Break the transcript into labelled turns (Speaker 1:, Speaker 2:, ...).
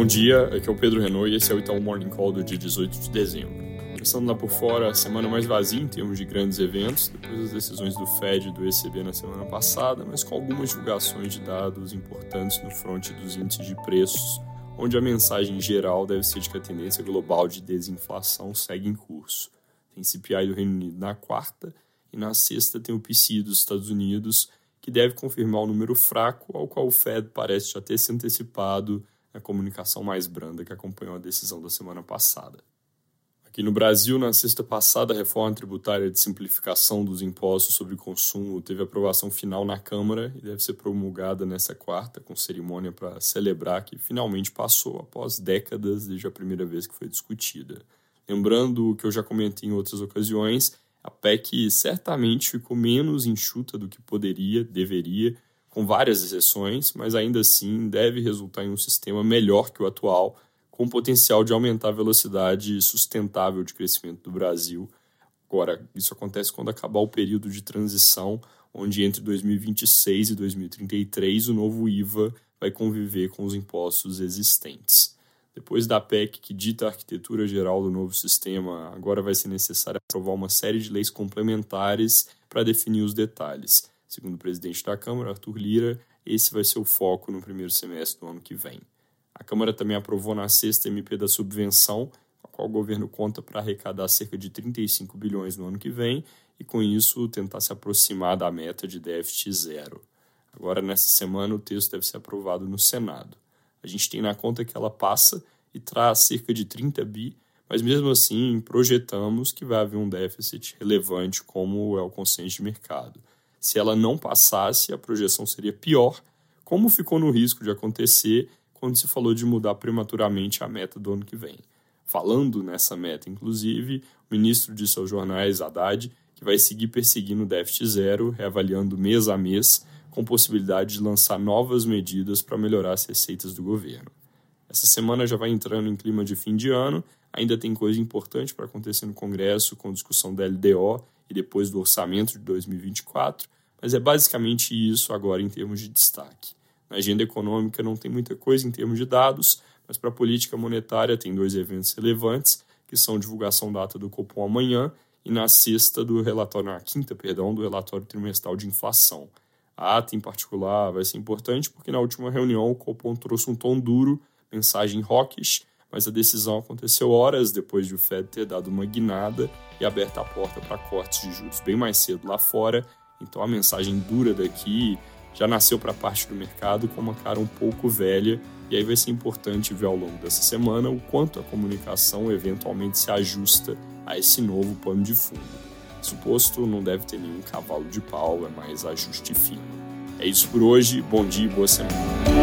Speaker 1: Bom dia, aqui é o Pedro Renault e esse é o Itaú Morning Call do dia 18 de dezembro. Começando lá por fora, a semana mais vazia em termos de grandes eventos, depois das decisões do Fed e do ECB na semana passada, mas com algumas divulgações de dados importantes no fronte dos índices de preços, onde a mensagem geral deve ser de que a tendência global de desinflação segue em curso. Tem CPI do Reino Unido na quarta e na sexta tem o PCI dos Estados Unidos, que deve confirmar o número fraco ao qual o Fed parece já ter se antecipado na comunicação mais branda que acompanhou a decisão da semana passada. Aqui no Brasil, na sexta passada, a reforma tributária de simplificação dos impostos sobre consumo teve aprovação final na Câmara e deve ser promulgada nessa quarta, com cerimônia para celebrar que finalmente passou após décadas desde a primeira vez que foi discutida. Lembrando o que eu já comentei em outras ocasiões, a PEC certamente ficou menos enxuta do que poderia, deveria, com várias exceções, mas ainda assim deve resultar em um sistema melhor que o atual, com potencial de aumentar a velocidade sustentável de crescimento do Brasil. Agora, isso acontece quando acabar o período de transição, onde entre 2026 e 2033 o novo IVA vai conviver com os impostos existentes. Depois da PEC que dita a arquitetura geral do novo sistema, agora vai ser necessário aprovar uma série de leis complementares para definir os detalhes. Segundo o presidente da Câmara, Arthur Lira, esse vai ser o foco no primeiro semestre do ano que vem. A Câmara também aprovou na sexta MP da subvenção, a qual o governo conta para arrecadar cerca de 35 bilhões no ano que vem e, com isso, tentar se aproximar da meta de déficit zero. Agora, nessa semana, o texto deve ser aprovado no Senado. A gente tem na conta que ela passa e traz cerca de 30 bi, mas mesmo assim projetamos que vai haver um déficit relevante, como é o consenso de mercado. Se ela não passasse, a projeção seria pior, como ficou no risco de acontecer quando se falou de mudar prematuramente a meta do ano que vem. Falando nessa meta, inclusive, o ministro disse aos jornais Haddad que vai seguir perseguindo o déficit zero, reavaliando mês a mês, com possibilidade de lançar novas medidas para melhorar as receitas do governo. Essa semana já vai entrando em clima de fim de ano, ainda tem coisa importante para acontecer no Congresso, com discussão da LDO e depois do orçamento de 2024, mas é basicamente isso agora em termos de destaque. Na agenda econômica não tem muita coisa em termos de dados, mas para a política monetária tem dois eventos relevantes, que são divulgação da ata do Copom amanhã e na sexta do relatório, na quinta, perdão, do relatório trimestral de inflação. A ata em particular vai ser importante porque na última reunião o Copom trouxe um tom duro, mensagem hawkish, mas a decisão aconteceu horas depois de o Fed ter dado uma guinada e aberto a porta para cortes de juros bem mais cedo lá fora. Então a mensagem dura daqui já nasceu para parte do mercado com uma cara um pouco velha, e aí vai ser importante ver ao longo dessa semana o quanto a comunicação eventualmente se ajusta a esse novo pano de fundo. Suposto não deve ter nenhum cavalo de pau, é mais ajuste fino. É isso por hoje, bom dia e boa semana.